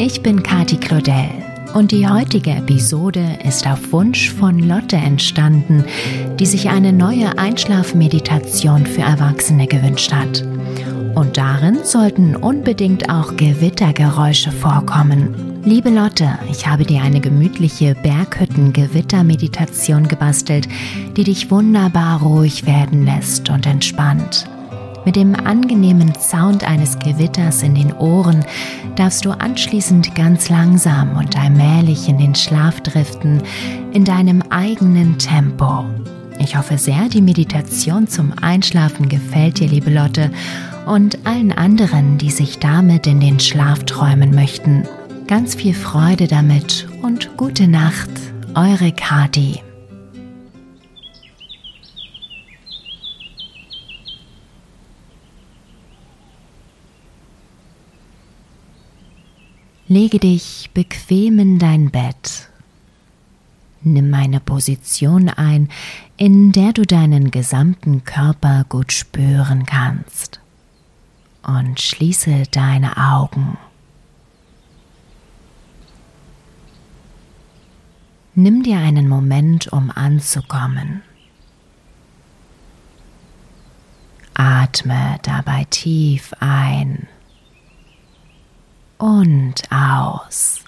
Ich bin Kati Claudel und die heutige Episode ist auf Wunsch von Lotte entstanden, die sich eine neue Einschlafmeditation für Erwachsene gewünscht hat. Und darin sollten unbedingt auch Gewittergeräusche vorkommen. Liebe Lotte, ich habe dir eine gemütliche Berghütten-Gewitter-Meditation gebastelt, die dich wunderbar ruhig werden lässt und entspannt. Mit dem angenehmen Sound eines Gewitters in den Ohren darfst du anschließend ganz langsam und allmählich in den Schlaf driften, in deinem eigenen Tempo. Ich hoffe sehr, die Meditation zum Einschlafen gefällt dir, liebe Lotte, und allen anderen, die sich damit in den Schlaf träumen möchten. Ganz viel Freude damit und gute Nacht, eure Kati. Lege dich bequem in dein Bett. Nimm eine Position ein, in der du deinen gesamten Körper gut spüren kannst. Und schließe deine Augen. Nimm dir einen Moment, um anzukommen. Atme dabei tief ein und aus.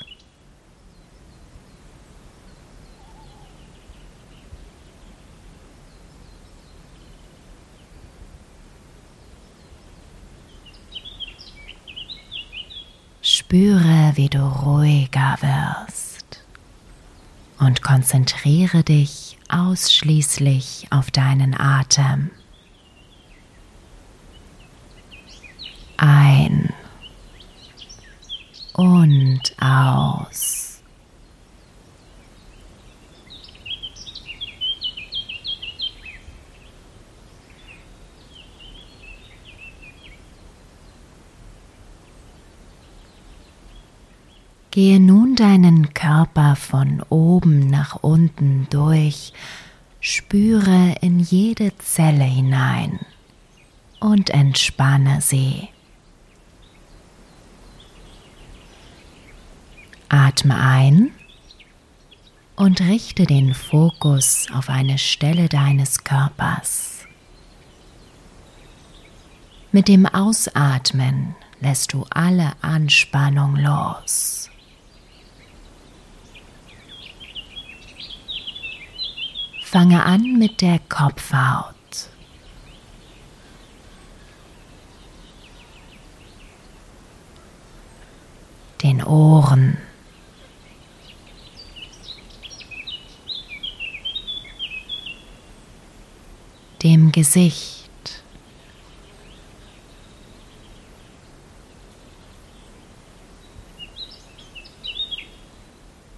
Spüre, wie du ruhiger wirst und konzentriere dich ausschließlich auf deinen Atem. Ein und aus. Gehe nun deinen Körper von oben nach unten durch, spüre in jede Zelle hinein und entspanne sie. Atme ein und richte den Fokus auf eine Stelle deines Körpers. Mit dem Ausatmen lässt du alle Anspannung los. Fange an mit der Kopfhaut. Den Ohren. Dem Gesicht.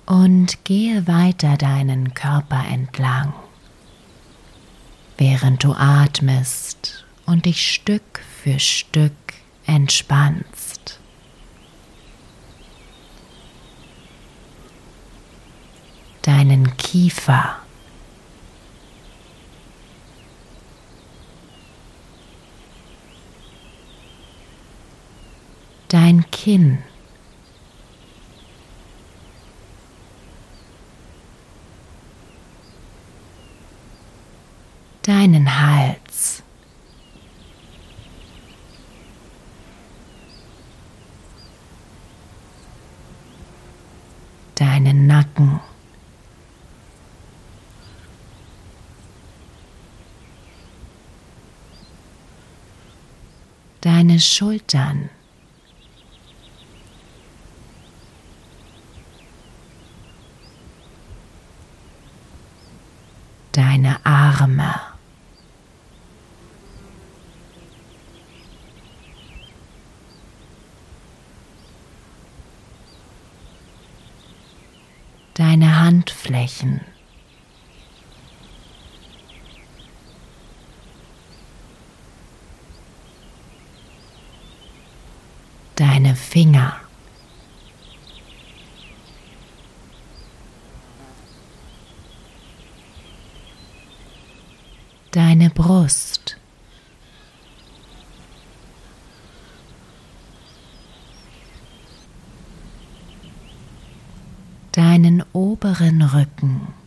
Und gehe weiter deinen Körper entlang, während du atmest und dich Stück für Stück entspannst. Deinen Kiefer. Dein Kinn. Deinen Hals. Deinen Nacken. Deine Schultern. deine Arme. Deine Handflächen. Deine Finger. deine Brust. Deinen oberen Rücken.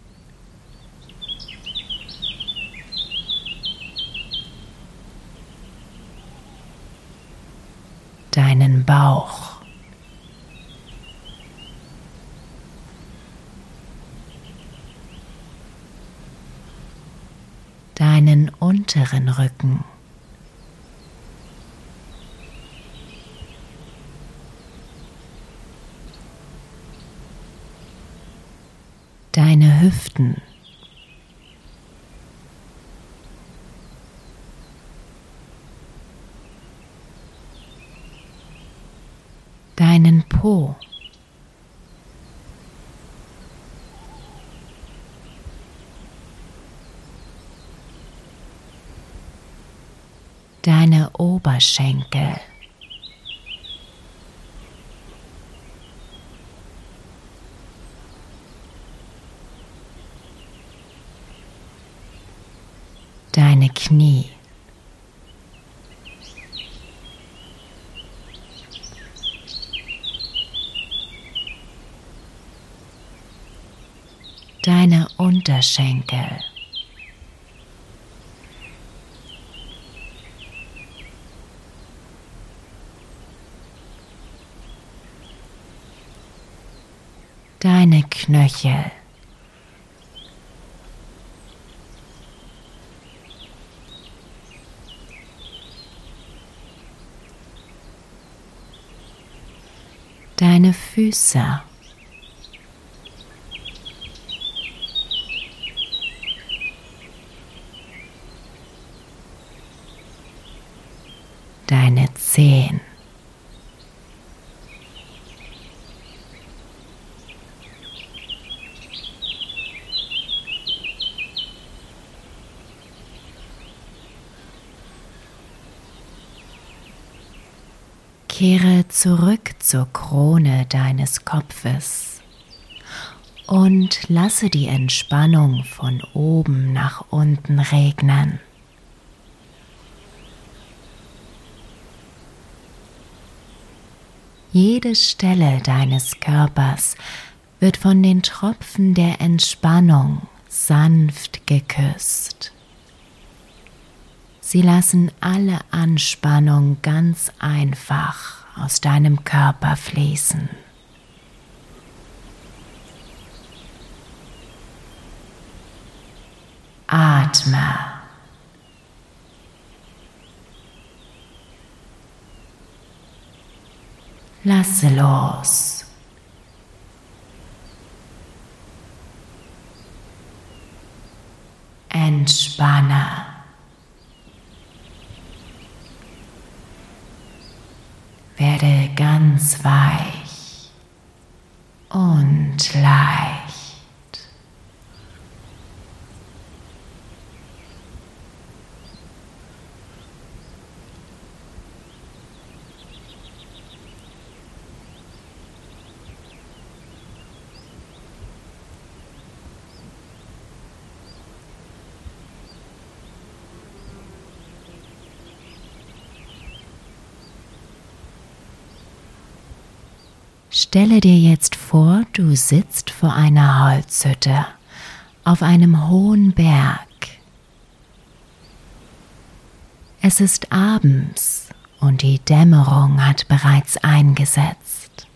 Deinen unteren Rücken. deine Hüften. Deinen Po. Deine Oberschenkel. deine Knie. Deine Unterschenkel. Deine Knöchel. deine Füße. Deine Zehen. Kehre zurück zur Krone deines Kopfes und lasse die Entspannung von oben nach unten regnen. Jede Stelle deines Körpers wird von den Tropfen der Entspannung sanft geküsst. Sie lassen alle Anspannung ganz einfach aus deinem Körper fließen. Atme. Lasse los. Entspanne. Werde ganz weich und leicht. Stelle dir jetzt vor, du sitzt vor einer Holzhütte auf einem hohen Berg. Es ist abends und die Dämmerung hat bereits eingesetzt.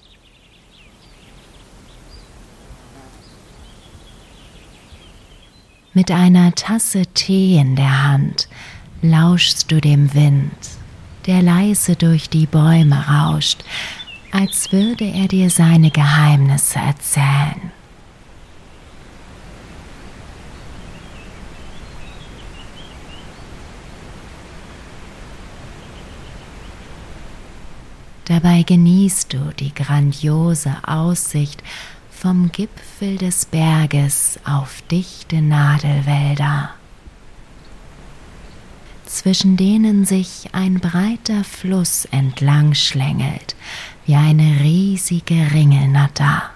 Mit einer Tasse Tee in der Hand lauschst du dem Wind, der leise durch die Bäume rauscht, als würde er dir seine Geheimnisse erzählen. Dabei genießt du die grandiose Aussicht vom Gipfel des Berges auf dichte Nadelwälder zwischen denen sich ein breiter Fluss entlang schlängelt, wie eine riesige Ringelnatter.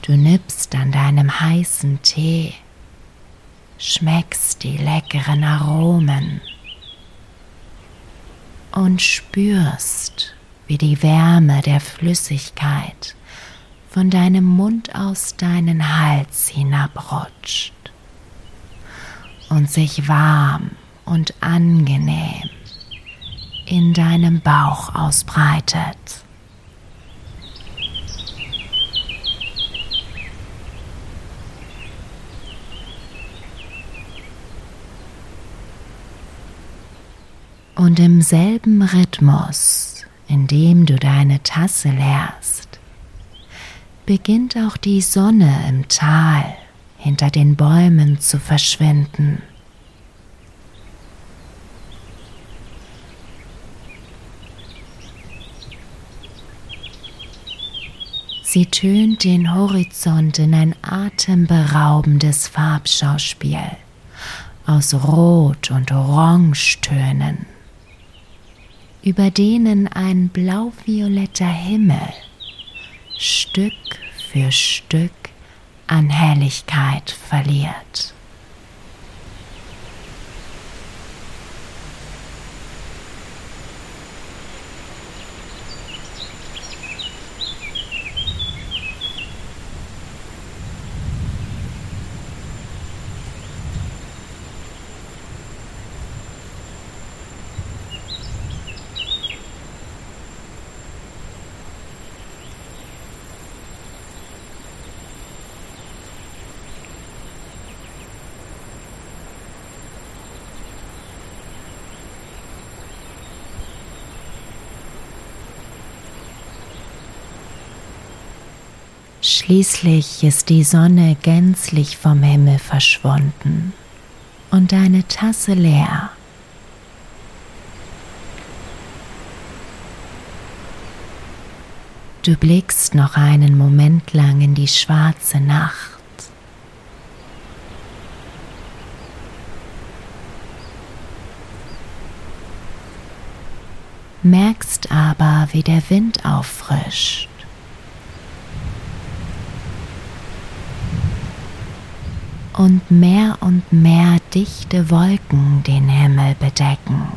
Du nippst an deinem heißen Tee schmeckst die leckeren Aromen und spürst, wie die Wärme der Flüssigkeit von deinem Mund aus deinen Hals hinabrutscht und sich warm und angenehm in deinem Bauch ausbreitet. Und im selben Rhythmus, in dem du deine Tasse leerst, beginnt auch die Sonne im Tal hinter den Bäumen zu verschwinden. Sie tönt den Horizont in ein atemberaubendes Farbschauspiel aus Rot- und Orangetönen über denen ein blau-violetter Himmel Stück für Stück an Helligkeit verliert. Schließlich ist die Sonne gänzlich vom Himmel verschwunden und deine Tasse leer. Du blickst noch einen Moment lang in die schwarze Nacht. Merkst aber, wie der Wind auffrischt. Und mehr und mehr dichte Wolken den Himmel bedecken.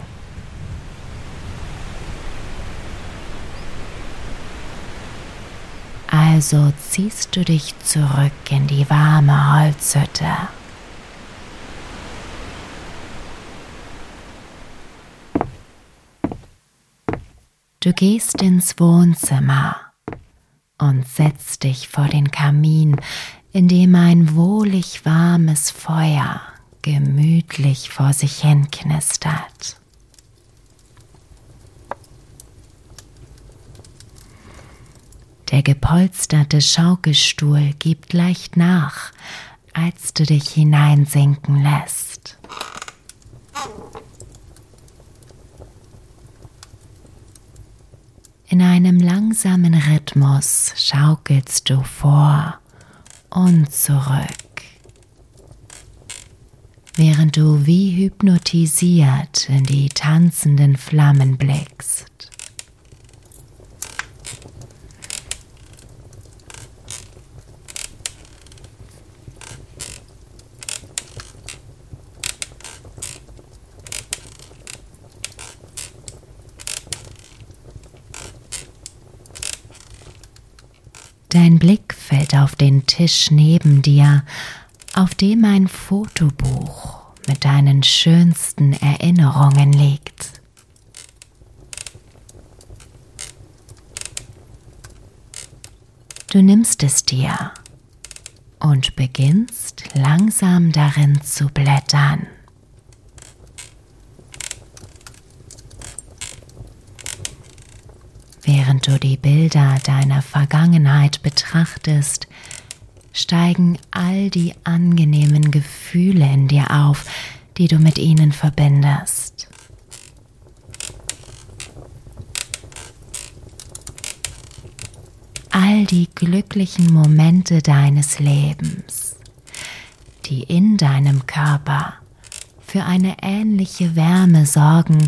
Also ziehst du dich zurück in die warme Holzhütte. Du gehst ins Wohnzimmer und setzt dich vor den Kamin, in dem ein wohlig warmes Feuer gemütlich vor sich hin knistert. Der gepolsterte Schaukelstuhl gibt leicht nach, als du dich hineinsinken lässt. In einem langsamen Rhythmus schaukelst du vor und zurück, während du wie hypnotisiert in die tanzenden Flammen blickst. Dein Blick fällt auf Tisch neben dir, auf dem ein Fotobuch mit deinen schönsten Erinnerungen liegt. Du nimmst es dir und beginnst langsam darin zu blättern. Während du die Bilder deiner Vergangenheit betrachtest, steigen all die angenehmen Gefühle in dir auf, die du mit ihnen verbindest. All die glücklichen Momente deines Lebens, die in deinem Körper für eine ähnliche Wärme sorgen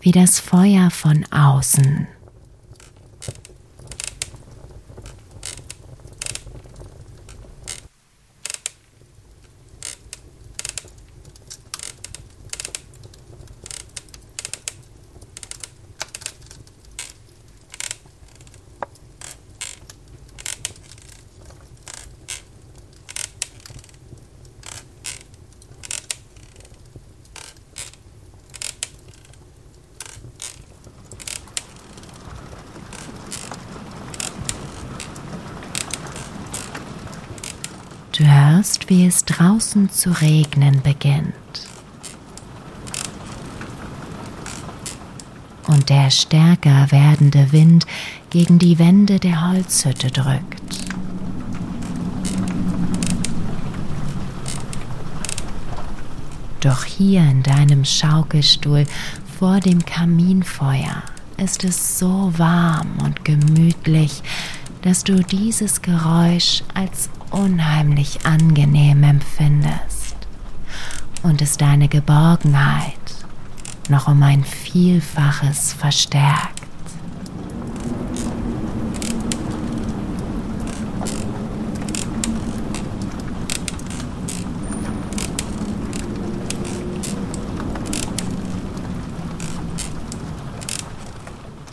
wie das Feuer von außen. hörst, wie es draußen zu regnen beginnt. Und der stärker werdende Wind gegen die Wände der Holzhütte drückt. Doch hier in deinem Schaukelstuhl vor dem Kaminfeuer ist es so warm und gemütlich, dass du dieses Geräusch als unheimlich angenehm empfindest und es deine Geborgenheit noch um ein Vielfaches verstärkt.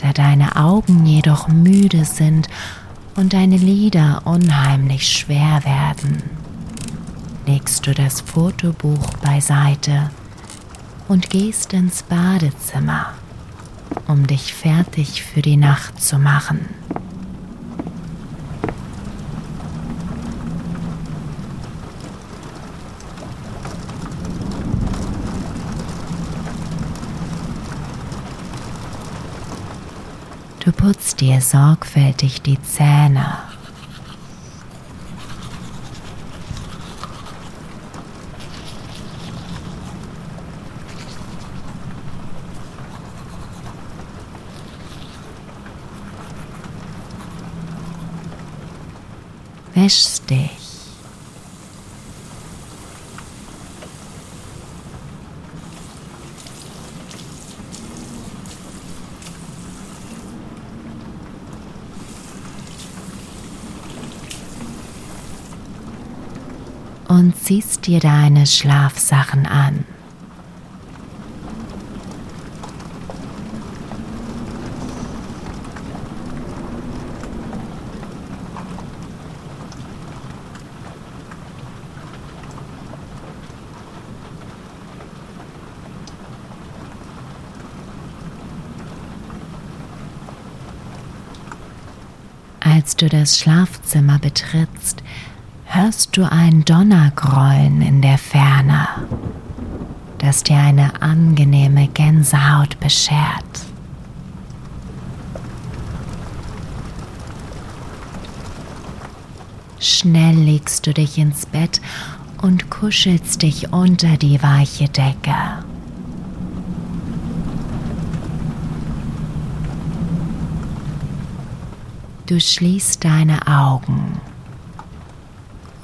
Da deine Augen jedoch müde sind und deine Lider unheimlich schwer werden, legst du das Fotobuch beiseite und gehst ins Badezimmer, um dich fertig für die Nacht zu machen. Du putzt dir sorgfältig die Zähne. Wäschst dich. und ziehst dir deine Schlafsachen an. Als du das Schlafzimmer betrittst, hörst du ein Donnergrollen in der Ferne, das dir eine angenehme Gänsehaut beschert. Schnell legst du dich ins Bett und kuschelst dich unter die weiche Decke. Du schließt deine Augen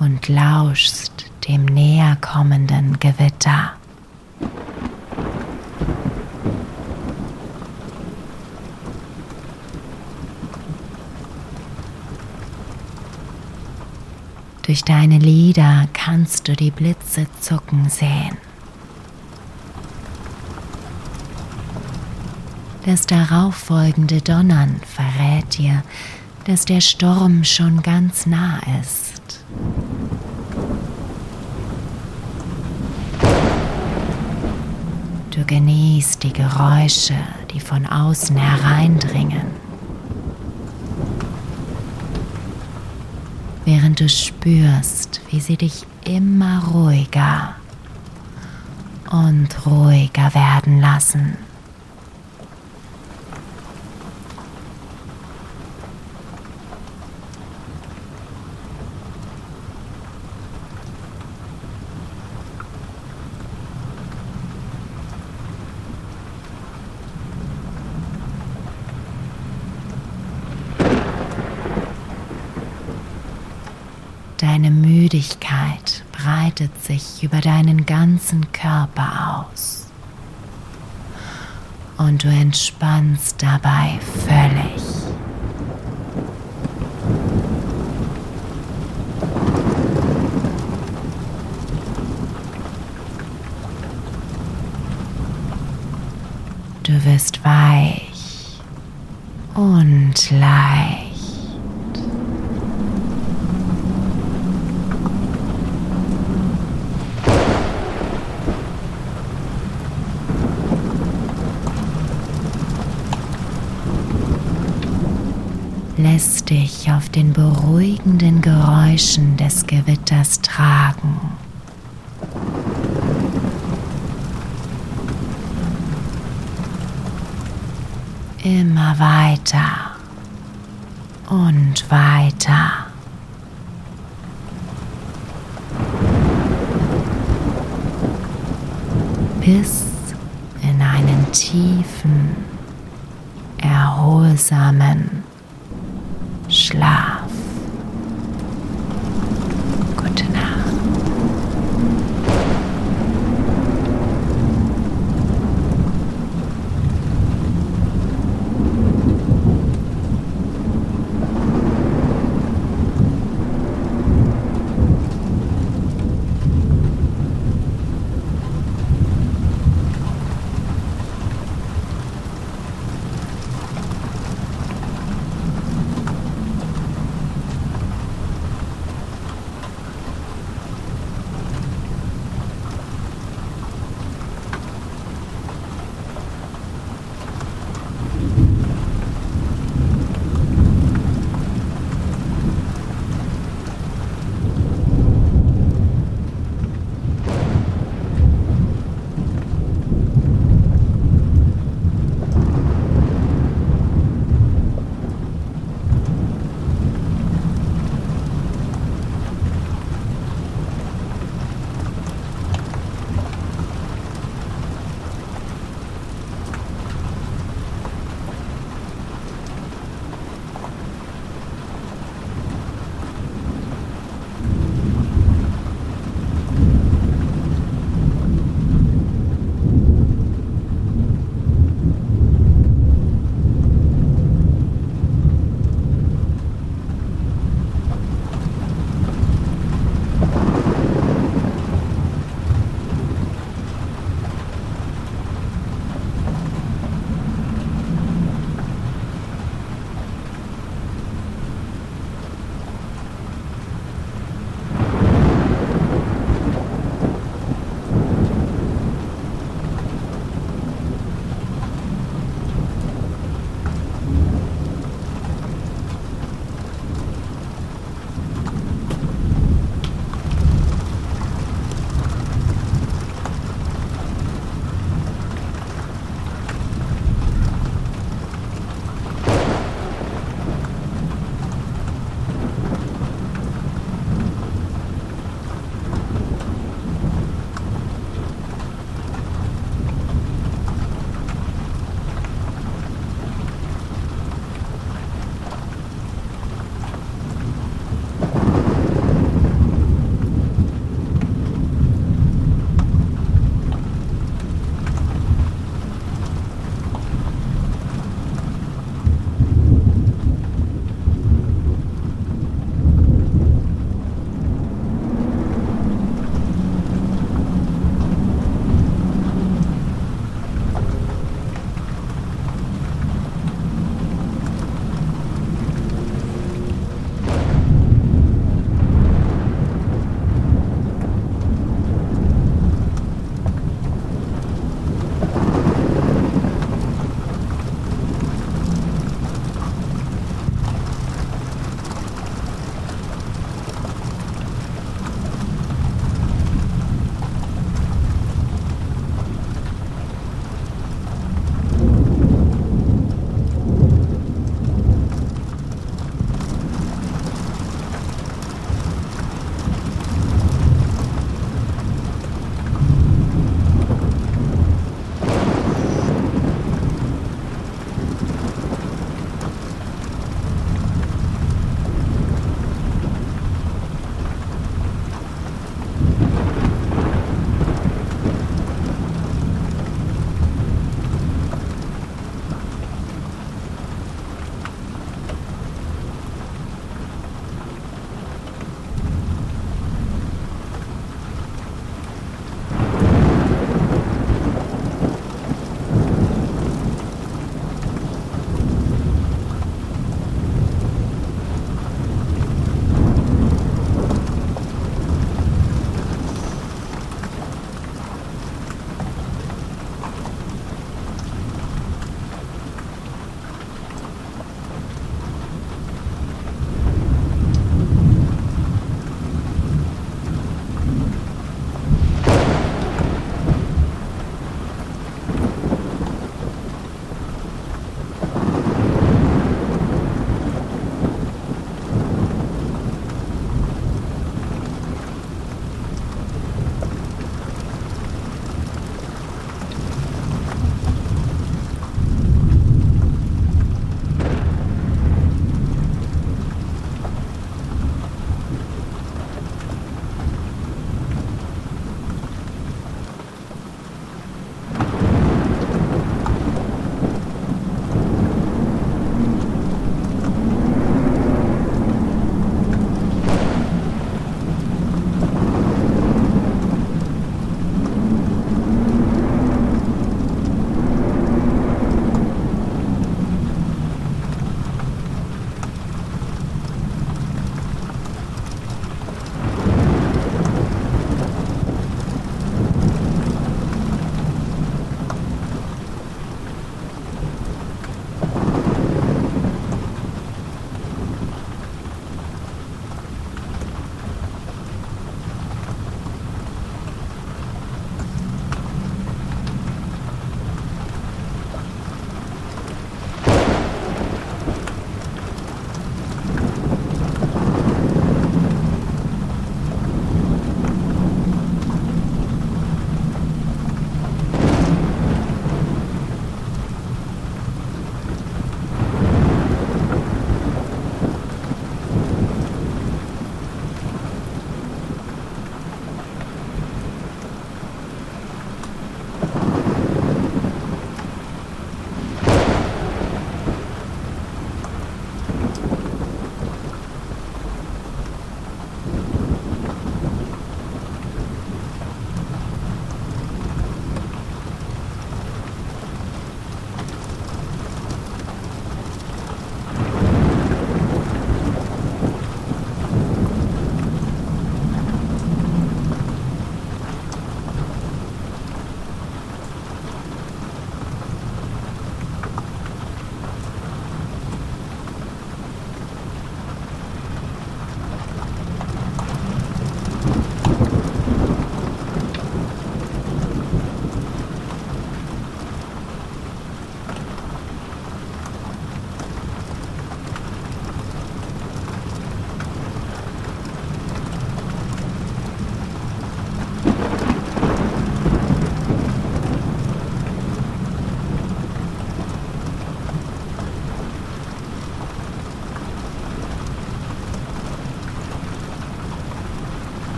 und lauschst dem näher kommenden Gewitter. Durch deine Lider kannst du die Blitze zucken sehen. Das darauffolgende Donnern verrät dir, dass der Sturm schon ganz nah ist. Du genießt die Geräusche, die von außen hereindringen, während du spürst, wie sie dich immer ruhiger und ruhiger werden lassen. Deine Müdigkeit breitet sich über deinen ganzen Körper aus. Und du entspannst dabei völlig. Du wirst weich und leicht. Lässt dich auf den beruhigenden Geräuschen des Gewitters tragen. Immer weiter und weiter. Bis in einen tiefen, erholsamen